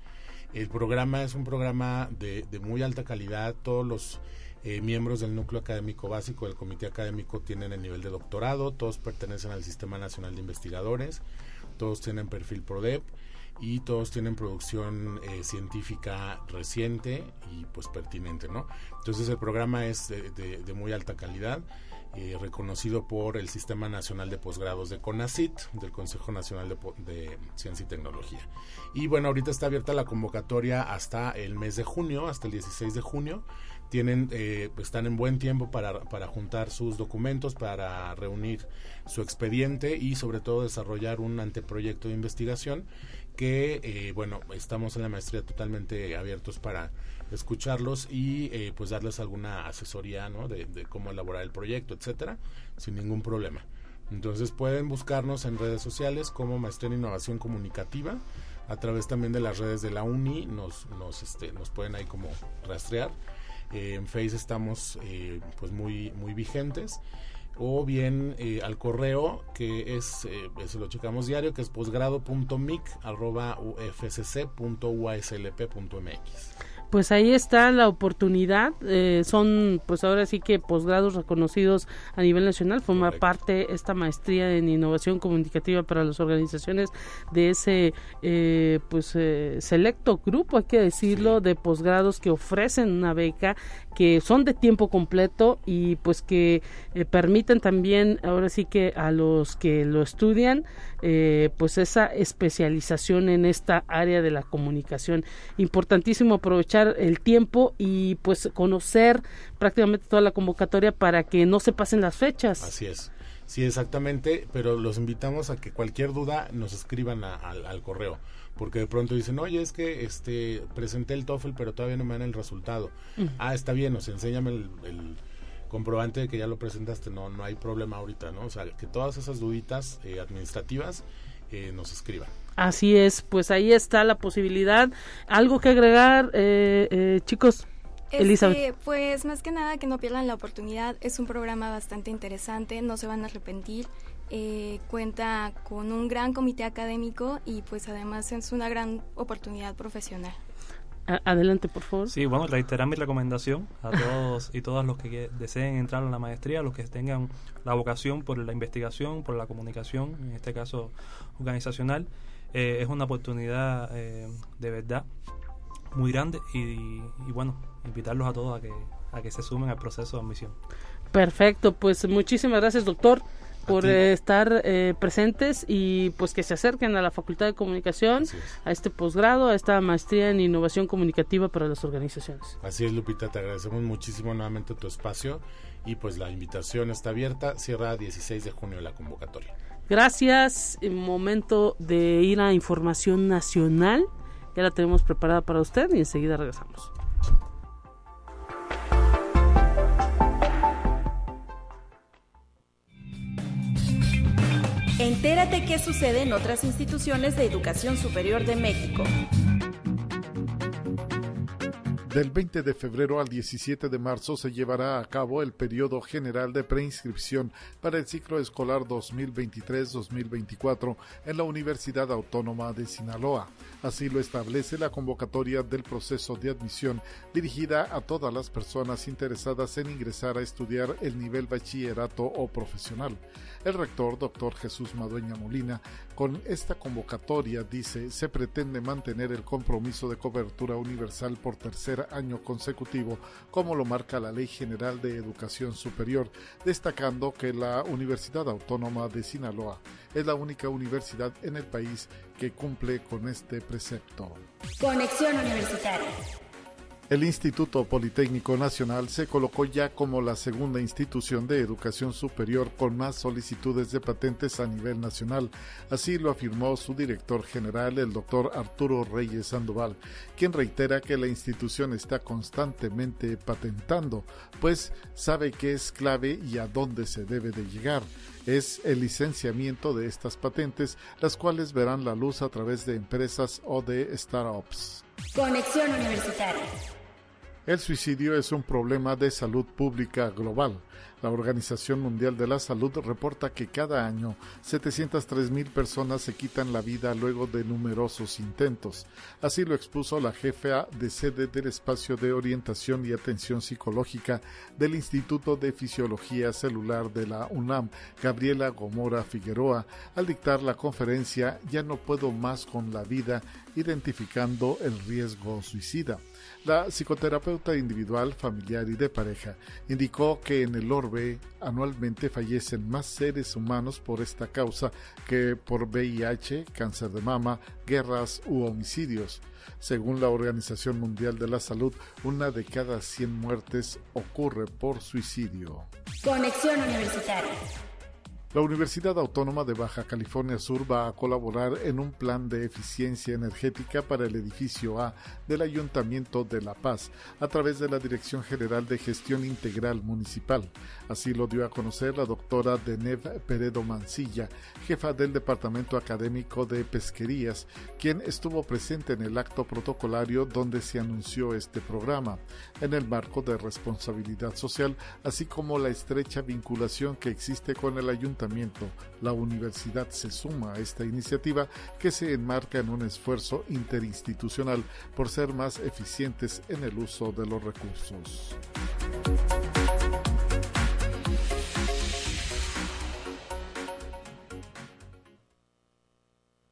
El programa es un programa de muy alta calidad, todos los eh, miembros del núcleo académico básico del comité académico tienen el nivel de doctorado, todos pertenecen al Sistema Nacional de Investigadores, todos tienen perfil PRODEP y todos tienen producción eh, científica reciente y pues pertinente, ¿no? Entonces el programa es de, muy alta calidad, eh, reconocido por el Sistema Nacional de Posgrados de CONACIT, del Consejo Nacional de, Ciencia y Tecnología. Y bueno, ahorita está abierta la convocatoria hasta el mes de junio, hasta el 16 de junio tienen eh, están en buen tiempo para, para juntar sus documentos, para reunir su expediente y sobre todo desarrollar un anteproyecto de investigación que, eh, bueno, estamos en la maestría totalmente abiertos para escucharlos y eh, pues darles alguna asesoría, ¿no? De, cómo elaborar el proyecto, etcétera, sin ningún problema. Entonces pueden buscarnos en redes sociales como Maestría en Innovación Comunicativa, a través también de las redes de la UNI, nos, nos, este, nos pueden ahí como rastrear eh, en Face estamos eh, pues muy, muy vigentes. o bien eh, al correo que es, eh, eso lo checamos diario, que es posgrado.mic.uslp.uslp.mx pues ahí está la oportunidad. Eh, son, pues ahora sí que posgrados reconocidos a nivel nacional. Forma parte esta maestría en innovación comunicativa para las organizaciones de ese, eh, pues, eh, selecto grupo, hay que decirlo, de posgrados que ofrecen una beca que son de tiempo completo y pues que eh, permiten también ahora sí que a los que lo estudian eh, pues esa especialización en esta área de la comunicación importantísimo aprovechar el tiempo y pues conocer prácticamente toda la convocatoria para que no se pasen las fechas así es Sí, exactamente, pero los invitamos a que cualquier duda nos escriban al correo porque de pronto dicen, oye, es que este presenté el TOEFL, pero todavía no me dan el resultado. Ah, está bien, o sea, enséñame el, comprobante de que ya lo presentaste, no, no hay problema ahorita, ¿no? O sea, que todas esas duditas eh, administrativas eh, nos escriban. Así es, pues ahí está la posibilidad. ¿Algo que agregar, eh, chicos? Elizabeth. pues más que nada que no pierdan la oportunidad, es un programa bastante interesante, no se van a arrepentir. Eh, cuenta con un gran comité académico y pues además es una gran oportunidad profesional. Adelante, por favor. Sí, bueno, reiterar mi recomendación a todos y todas los que deseen entrar en la maestría, los que tengan la vocación por la investigación, por la comunicación, en este caso organizacional. Eh, es una oportunidad eh, de verdad muy grande y, y, bueno, invitarlos a todos a que, a que se sumen al proceso de admisión. Perfecto, pues muchísimas gracias, doctor por estar eh, presentes y pues que se acerquen a la Facultad de Comunicación, a este posgrado, a esta maestría en innovación comunicativa para las organizaciones. Así es, Lupita, te agradecemos muchísimo nuevamente tu espacio y pues la invitación está abierta, cierra 16 de junio la convocatoria. Gracias, momento de ir a información nacional, ya la tenemos preparada para usted y enseguida regresamos. Entérate qué sucede en otras instituciones de educación superior de México. Del 20 de febrero al 17 de marzo se llevará a cabo el periodo general de preinscripción para el ciclo escolar 2023-2024 en la Universidad Autónoma de Sinaloa. Así lo establece la convocatoria del proceso de admisión dirigida a todas las personas interesadas en ingresar a estudiar el nivel bachillerato o profesional. El rector, doctor Jesús Madueña Molina, con esta convocatoria, dice, se pretende mantener el compromiso de cobertura universal por tercer año consecutivo, como lo marca la Ley General de Educación Superior, destacando que la Universidad Autónoma de Sinaloa es la única universidad en el país que cumple con este precepto. Conexión Universitaria. El Instituto Politécnico Nacional se colocó ya como la segunda institución de educación superior con más solicitudes de patentes a nivel nacional. Así lo afirmó su director general, el doctor Arturo Reyes Sandoval, quien reitera que la institución está constantemente patentando, pues sabe que es clave y a dónde se debe de llegar es el licenciamiento de estas patentes, las cuales verán la luz a través de empresas o de startups. Conexión Universitaria. El suicidio es un problema de salud pública global. La Organización Mundial de la Salud reporta que cada año 703 mil personas se quitan la vida luego de numerosos intentos. Así lo expuso la jefa de sede del espacio de orientación y atención psicológica del Instituto de Fisiología Celular de la UNAM, Gabriela Gomora Figueroa, al dictar la conferencia Ya no puedo más con la vida, identificando el riesgo suicida. La psicoterapeuta individual, familiar y de pareja indicó que en el orbe anualmente fallecen más seres humanos por esta causa que por VIH, cáncer de mama, guerras u homicidios. Según la Organización Mundial de la Salud, una de cada 100 muertes ocurre por suicidio. Conexión Universitaria. La Universidad Autónoma de Baja California Sur va a colaborar en un plan de eficiencia energética para el edificio A del Ayuntamiento de La Paz a través de la Dirección General de Gestión Integral Municipal. Así lo dio a conocer la doctora Denev Peredo Mancilla, jefa del Departamento Académico de Pesquerías, quien estuvo presente en el acto protocolario donde se anunció este programa, en el marco de responsabilidad social, así como la estrecha vinculación que existe con el Ayuntamiento la universidad se suma a esta iniciativa que se enmarca en un esfuerzo interinstitucional por ser más eficientes en el uso de los recursos.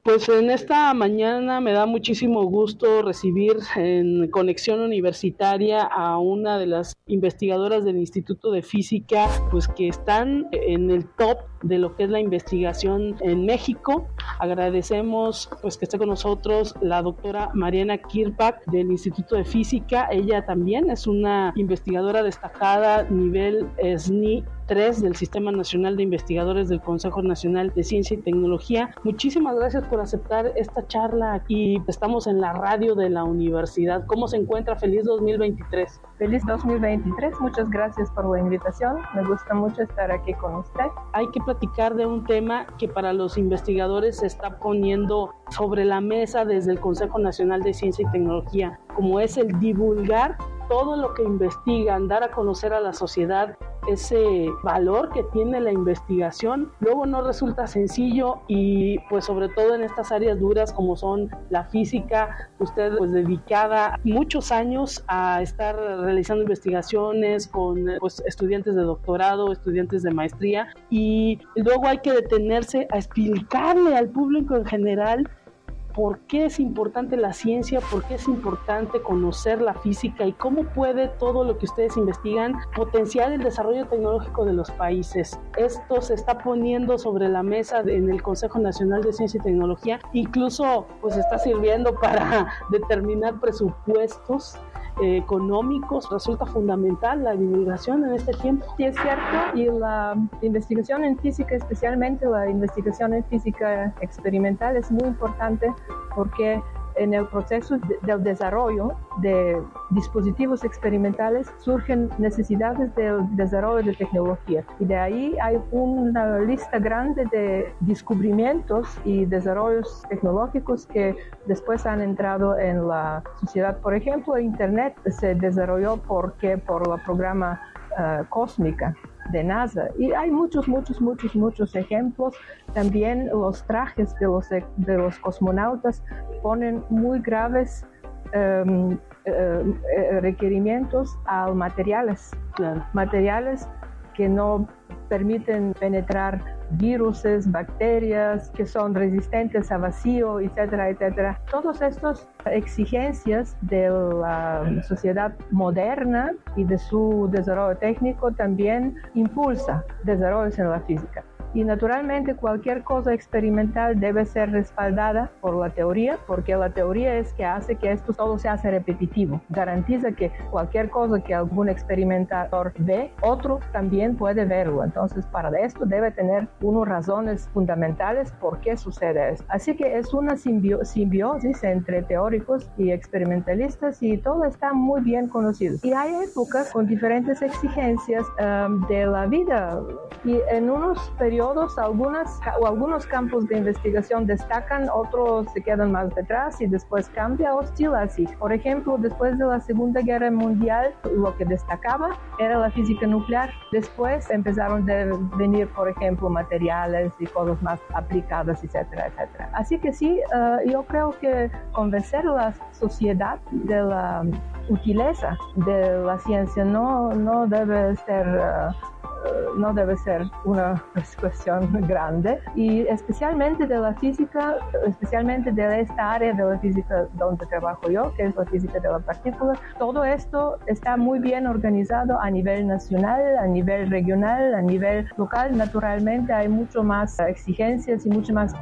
Pues en esta mañana me da muchísimo gusto recibir en conexión universitaria a una de las investigadoras del Instituto de Física, pues que están en el top de lo que es la investigación en México. Agradecemos pues que esté con nosotros la doctora Mariana Kirpak del Instituto de Física. Ella también es una investigadora destacada nivel SNI 3 del Sistema Nacional de Investigadores del Consejo Nacional de Ciencia y Tecnología. Muchísimas gracias por aceptar esta charla aquí. Estamos en la radio de la universidad. ¿Cómo se encuentra? Feliz 2023. Feliz 2023. Muchas gracias por la invitación. Me gusta mucho estar aquí con usted. Hay que platicar de un tema que para los investigadores se está poniendo sobre la mesa desde el Consejo Nacional de Ciencia y Tecnología, como es el divulgar todo lo que investigan, dar a conocer a la sociedad ese valor que tiene la investigación, luego no resulta sencillo y pues sobre todo en estas áreas duras como son la física, usted pues dedicada muchos años a estar realizando investigaciones con pues estudiantes de doctorado, estudiantes de maestría y luego hay que detenerse a explicarle al público en general por qué es importante la ciencia, por qué es importante conocer la física y cómo puede todo lo que ustedes investigan potenciar el desarrollo tecnológico de los países. Esto se está poniendo sobre la mesa en el Consejo Nacional de Ciencia y Tecnología, incluso pues está sirviendo para determinar presupuestos económicos resulta fundamental la divulgación en este tiempo. Sí, es cierto, y la investigación en física, especialmente la investigación en física experimental, es muy importante porque en el proceso del desarrollo de dispositivos experimentales surgen necesidades del desarrollo de tecnología. Y de ahí hay una lista grande de descubrimientos y desarrollos tecnológicos que después han entrado en la sociedad. Por ejemplo, Internet se desarrolló porque por la programa uh, cósmica de NASA. Y hay muchos, muchos, muchos, muchos ejemplos. También los trajes de los, de los cosmonautas ponen muy graves um, uh, requerimientos a materiales, materiales que no permiten penetrar viruses, bacterias que son resistentes a vacío, etcétera, etcétera. Todas estas exigencias de la sociedad moderna y de su desarrollo técnico también impulsa desarrollos en la física. Y naturalmente cualquier cosa experimental debe ser respaldada por la teoría, porque la teoría es que hace que esto todo se hace repetitivo. Garantiza que cualquier cosa que algún experimentador ve, otro también puede verlo. Entonces, para esto debe tener unas razones fundamentales por qué sucede esto. Así que es una simbiosis entre teóricos y experimentalistas y todo está muy bien conocido. Y hay épocas con diferentes exigencias um, de la vida y en unos periodos todos, algunas o algunos campos de investigación destacan, otros se quedan más detrás y después cambia o oscila así. Por ejemplo, después de la Segunda Guerra Mundial, lo que destacaba era la física nuclear. Después empezaron a venir, por ejemplo, materiales y cosas más aplicadas, etcétera, etcétera. Así que sí, uh, yo creo que convencer a la sociedad de la utileza de la ciencia. No, no debe ser... Uh, no debe ser una cuestión grande. Y especialmente de la física, especialmente de esta área de la física donde trabajo yo, que es la física de la partícula, todo esto está muy bien organizado a nivel nacional, a nivel regional, a nivel local. Naturalmente hay mucho más exigencias y muchas más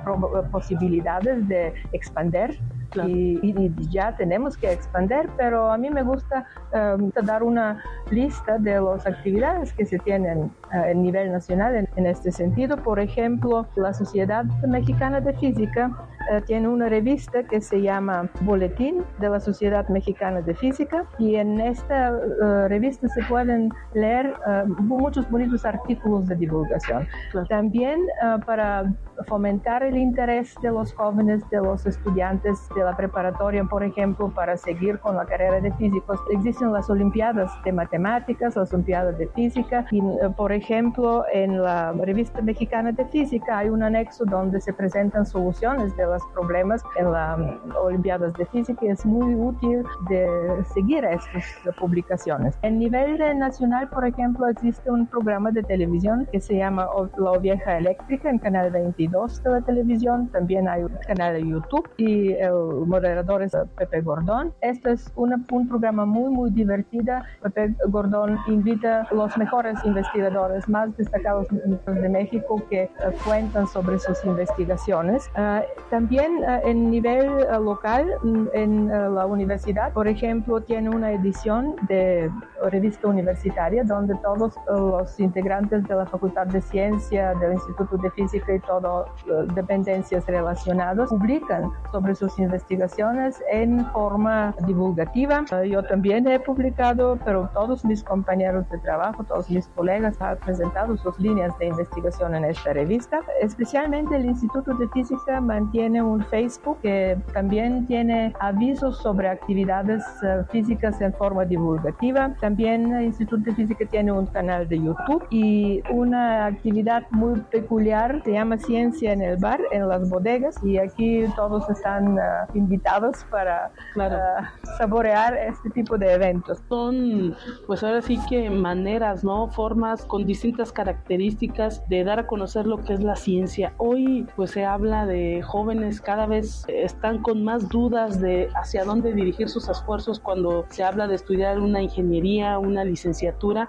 posibilidades de expandir y, ya tenemos que expandir, pero a mí me gusta um, dar una lista de las actividades que se tienen a nivel nacional en, este sentido. Por ejemplo, la Sociedad Mexicana de Física uh, tiene una revista que se llama Boletín de la Sociedad Mexicana de Física y en esta uh, revista se pueden leer muchos bonitos artículos de divulgación. También para fomentar el interés de los jóvenes, de los estudiantes de la preparatoria, por ejemplo, para seguir con la carrera de físicos. Existen las Olimpiadas de Matemáticas, las Olimpiadas de Física y, eh, por ejemplo, en la Revista Mexicana de Física hay un anexo donde se presentan soluciones de los problemas en las Olimpiadas de Física es muy útil de seguir estas publicaciones. En nivel nacional, por ejemplo, existe un programa de televisión que se llama La Vieja Eléctrica en Canal 22 de la televisión. También hay un canal de YouTube y el moderador es Pepe Gordón. Este es un programa muy, muy divertido. Pepe Gordón invita a los mejores investigadores más destacados de México que cuentan sobre sus investigaciones. Uh, también uh, en nivel local, mm, en la universidad, por ejemplo, tiene una edición de revista universitaria donde todos los integrantes de la Facultad de Ciencia, del Instituto de Física y todas dependencias relacionadas publican sobre sus investigaciones en forma divulgativa. Yo también he publicado, pero todos mis compañeros de trabajo, todos mis colegas han presentado sus líneas de investigación en esta revista. Especialmente el Instituto de Física mantiene un Facebook que también tiene avisos sobre actividades eh, físicas en forma divulgativa. También el Instituto de Física tiene un canal de YouTube y una actividad muy peculiar se llama Ciencia en el Bar, en las bodegas, y aquí todos están uh, invitados para uh, saborear este tipo de eventos. Son, pues ahora sí que maneras, ¿no? Formas con distintas características de dar a conocer lo que es la ciencia. Hoy, pues se habla de jóvenes cada vez están con más dudas de hacia dónde dirigir sus esfuerzos cuando se habla de estudiar una ingeniería, una licenciatura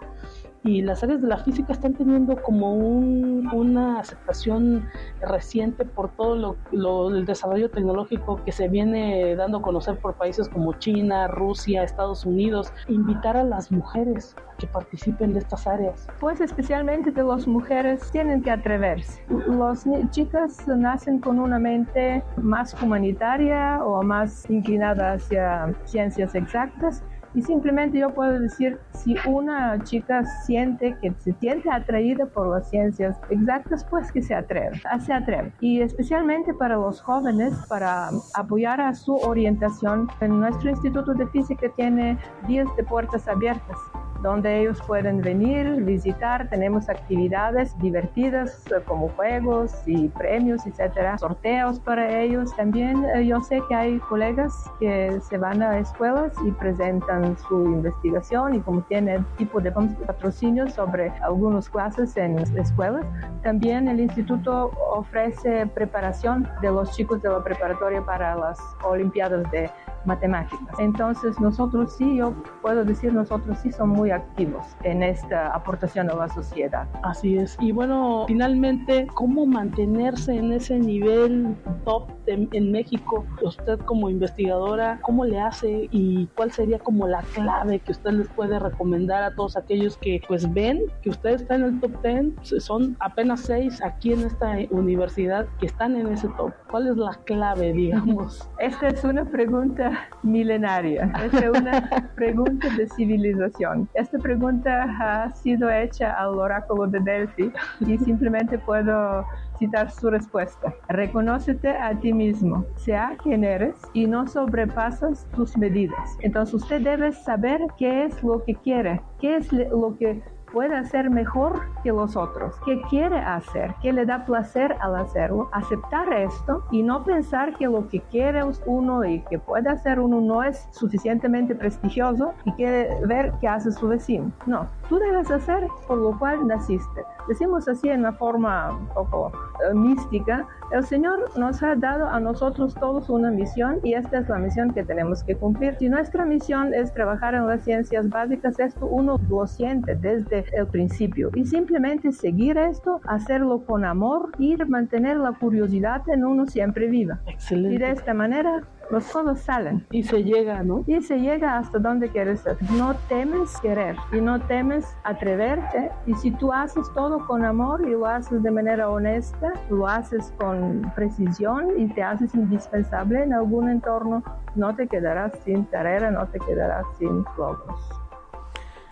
y las áreas de la física están teniendo como un, una aceptación reciente por todo lo, el desarrollo tecnológico que se viene dando a conocer por países como China, Rusia, Estados Unidos. Invitar a las mujeres a que participen de estas áreas. Pues especialmente de las mujeres tienen que atreverse. Las chicas nacen con una mente más humanitaria o más inclinada hacia ciencias exactas y simplemente yo puedo decir, si una chica siente que se siente atraída por las ciencias exactas, pues que se atreve, se atreve. Y especialmente para los jóvenes, para apoyar a su orientación, en nuestro Instituto de Física tiene días de puertas abiertas donde ellos pueden venir, visitar. Tenemos actividades divertidas eh, como juegos y premios, etcétera, sorteos para ellos. También eh, yo sé que hay colegas que se van a escuelas y presentan su investigación y como tiene tipo de patrocinio sobre algunas clases en escuelas. También el instituto ofrece preparación de los chicos de la preparatoria para las Olimpiadas de matemáticas. Entonces nosotros sí, yo puedo decir, nosotros sí somos muy activos en esta aportación a la sociedad. Así es. Y bueno, finalmente, ¿cómo mantenerse en ese nivel top en México? Usted como investigadora, ¿cómo le hace y cuál sería como la clave que usted les puede recomendar a todos aquellos que pues ven que usted está en el top 10? Son apenas seis aquí en esta universidad que están en ese top. ¿Cuál es la clave, digamos? Esta es una pregunta milenaria. Esta es una pregunta de civilización. Esta pregunta ha sido hecha al oráculo de Delphi y simplemente puedo citar su respuesta. Reconócete a ti mismo, sea quien eres y no sobrepasas tus medidas. Entonces usted debe saber qué es lo que quiere, qué es lo que puede hacer mejor que los otros, qué quiere hacer, qué le da placer al hacerlo, aceptar esto y no pensar que lo que quiere uno y que puede hacer uno no es suficientemente prestigioso y quiere ver qué hace su vecino. No, tú debes hacer por lo cual naciste. Decimos así en una forma un poco eh, mística, el Señor nos ha dado a nosotros todos una misión y esta es la misión que tenemos que cumplir. Si nuestra misión es trabajar en las ciencias básicas, esto uno lo siente desde el principio y simplemente seguir esto, hacerlo con amor y mantener la curiosidad en uno siempre viva. Excelente. Y de esta manera las cosas salen. Y se llega, ¿no? Y se llega hasta donde quieres. No temes querer y no temes atreverte. Y si tú haces todo con amor y lo haces de manera honesta, lo haces con precisión y te haces indispensable en algún entorno, no te quedarás sin carrera, no te quedarás sin logros.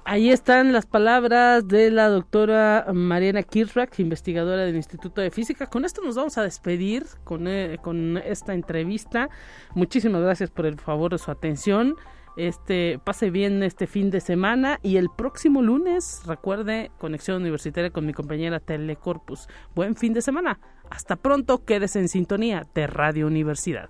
Ahí están las palabras de la doctora Mariana Kirchrack, investigadora del Instituto de Física. Con esto nos vamos a despedir con, eh, con esta entrevista. Muchísimas gracias por el favor de su atención. Este pase bien este fin de semana y el próximo lunes recuerde conexión universitaria con mi compañera Telecorpus. Buen fin de semana. Hasta pronto. Quédese en sintonía de Radio Universidad.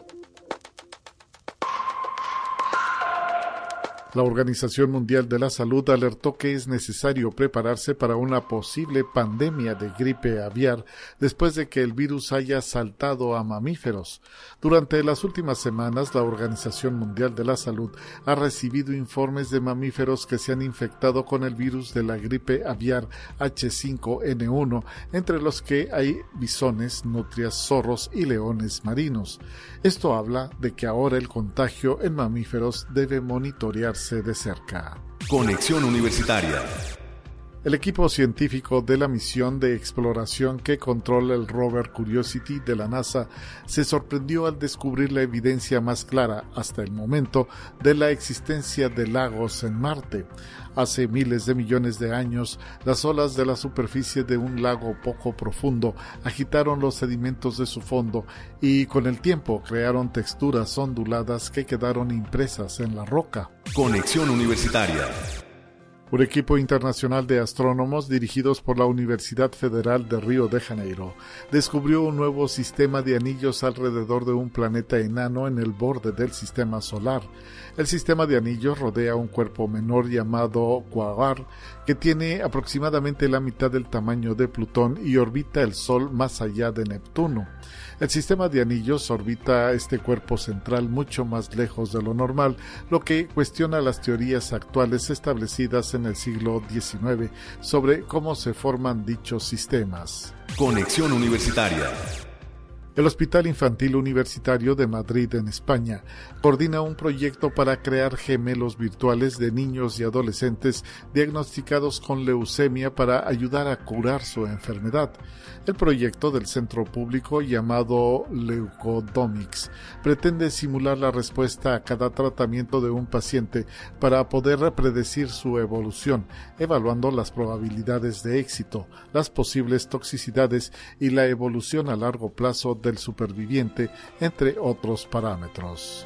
La Organización Mundial de la Salud alertó que es necesario prepararse para una posible pandemia de gripe aviar después de que el virus haya saltado a mamíferos. Durante las últimas semanas, la Organización Mundial de la Salud ha recibido informes de mamíferos que se han infectado con el virus de la gripe aviar H5N1, entre los que hay bisones, nutrias, zorros y leones marinos. Esto habla de que ahora el contagio en mamíferos debe monitorearse de cerca. Conexión Universitaria. El equipo científico de la misión de exploración que controla el rover Curiosity de la NASA se sorprendió al descubrir la evidencia más clara hasta el momento de la existencia de lagos en Marte. Hace miles de millones de años, las olas de la superficie de un lago poco profundo agitaron los sedimentos de su fondo y con el tiempo crearon texturas onduladas que quedaron impresas en la roca. Conexión Universitaria. Un equipo internacional de astrónomos dirigidos por la Universidad Federal de Río de Janeiro descubrió un nuevo sistema de anillos alrededor de un planeta enano en el borde del sistema solar. El sistema de anillos rodea un cuerpo menor llamado Quasar que tiene aproximadamente la mitad del tamaño de Plutón y orbita el Sol más allá de Neptuno. El sistema de anillos orbita este cuerpo central mucho más lejos de lo normal, lo que cuestiona las teorías actuales establecidas en el siglo XIX sobre cómo se forman dichos sistemas. Conexión Universitaria. El Hospital Infantil Universitario de Madrid, en España, coordina un proyecto para crear gemelos virtuales de niños y adolescentes diagnosticados con leucemia para ayudar a curar su enfermedad. El proyecto del centro público llamado Leucodomics pretende simular la respuesta a cada tratamiento de un paciente para poder predecir su evolución, evaluando las probabilidades de éxito, las posibles toxicidades y la evolución a largo plazo del superviviente, entre otros parámetros.